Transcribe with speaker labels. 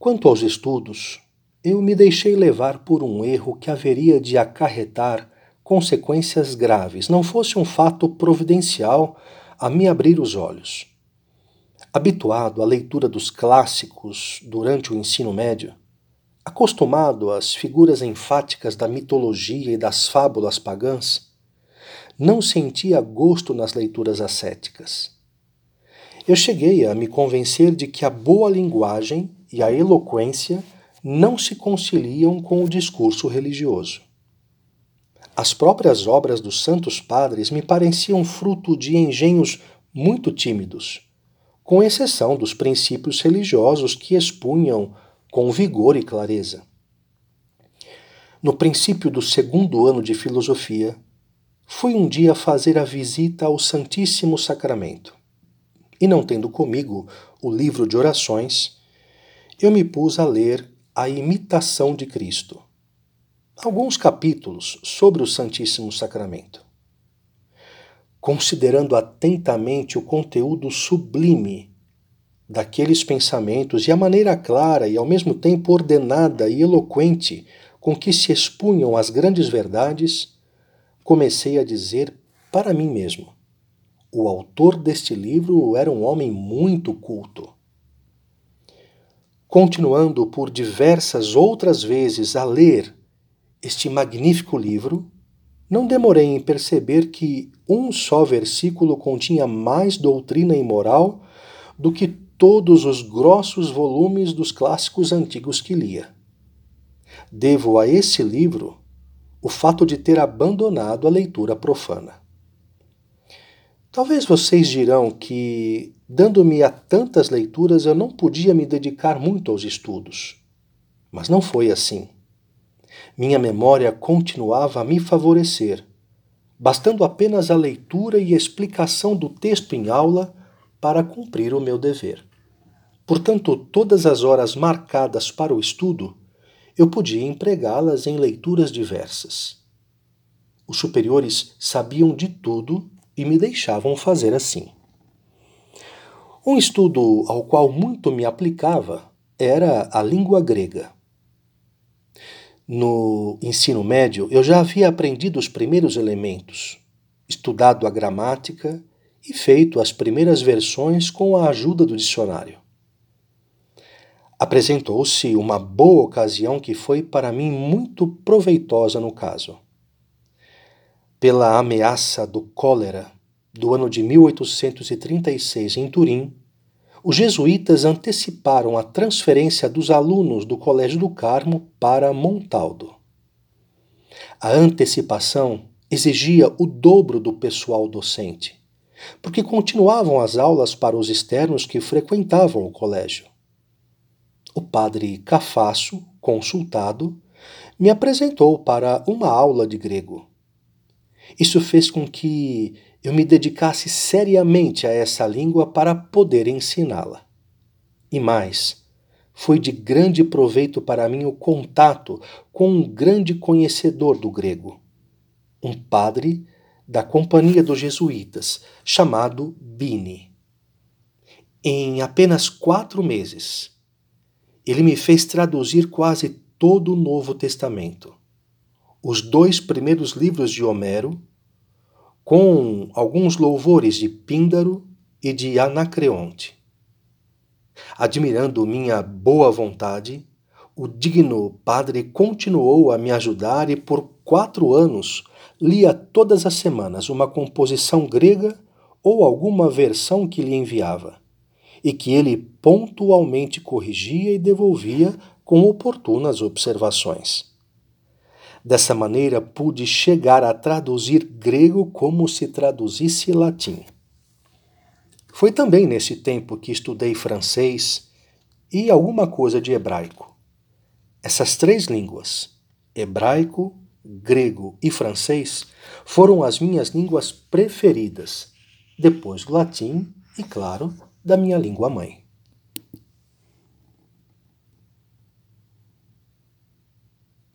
Speaker 1: Quanto aos estudos, eu me deixei levar por um erro que haveria de acarretar consequências graves, não fosse um fato providencial a me abrir os olhos. Habituado à leitura dos clássicos durante o ensino médio, acostumado às figuras enfáticas da mitologia e das fábulas pagãs, não sentia gosto nas leituras ascéticas. Eu cheguei a me convencer de que a boa linguagem e a eloquência não se conciliam com o discurso religioso. As próprias obras dos santos padres me pareciam fruto de engenhos muito tímidos, com exceção dos princípios religiosos que expunham com vigor e clareza. No princípio do segundo ano de filosofia, fui um dia fazer a visita ao Santíssimo Sacramento. E não tendo comigo o livro de orações, eu me pus a ler A Imitação de Cristo. Alguns capítulos sobre o Santíssimo Sacramento. Considerando atentamente o conteúdo sublime daqueles pensamentos e a maneira clara e ao mesmo tempo ordenada e eloquente com que se expunham as grandes verdades, comecei a dizer para mim mesmo: o autor deste livro era um homem muito culto. Continuando por diversas outras vezes a ler este magnífico livro, não demorei em perceber que um só versículo continha mais doutrina e moral do que todos os grossos volumes dos clássicos antigos que lia. Devo a esse livro o fato de ter abandonado a leitura profana. Talvez vocês dirão que, dando-me a tantas leituras, eu não podia me dedicar muito aos estudos. Mas não foi assim. Minha memória continuava a me favorecer, bastando apenas a leitura e explicação do texto em aula para cumprir o meu dever. Portanto, todas as horas marcadas para o estudo, eu podia empregá-las em leituras diversas. Os superiores sabiam de tudo e me deixavam fazer assim. Um estudo ao qual muito me aplicava era a língua grega. No ensino médio, eu já havia aprendido os primeiros elementos, estudado a gramática e feito as primeiras versões com a ajuda do dicionário apresentou-se uma boa ocasião que foi para mim muito proveitosa no caso. Pela ameaça do cólera do ano de 1836 em Turim, os jesuítas anteciparam a transferência dos alunos do Colégio do Carmo para Montaldo. A antecipação exigia o dobro do pessoal docente, porque continuavam as aulas para os externos que frequentavam o colégio o padre Cafasso, consultado, me apresentou para uma aula de grego. Isso fez com que eu me dedicasse seriamente a essa língua para poder ensiná-la. E mais, foi de grande proveito para mim o contato com um grande conhecedor do grego, um padre da Companhia dos Jesuítas, chamado Bini. Em apenas quatro meses, ele me fez traduzir quase todo o Novo Testamento. Os dois primeiros livros de Homero, com alguns louvores de Píndaro e de Anacreonte. Admirando minha boa vontade, o digno padre continuou a me ajudar e por quatro anos lia todas as semanas uma composição grega ou alguma versão que lhe enviava e que ele pontualmente corrigia e devolvia com oportunas observações. Dessa maneira, pude chegar a traduzir grego como se traduzisse latim. Foi também nesse tempo que estudei francês e alguma coisa de hebraico. Essas três línguas, hebraico, grego e francês, foram as minhas línguas preferidas, depois do latim e, claro, da minha língua mãe.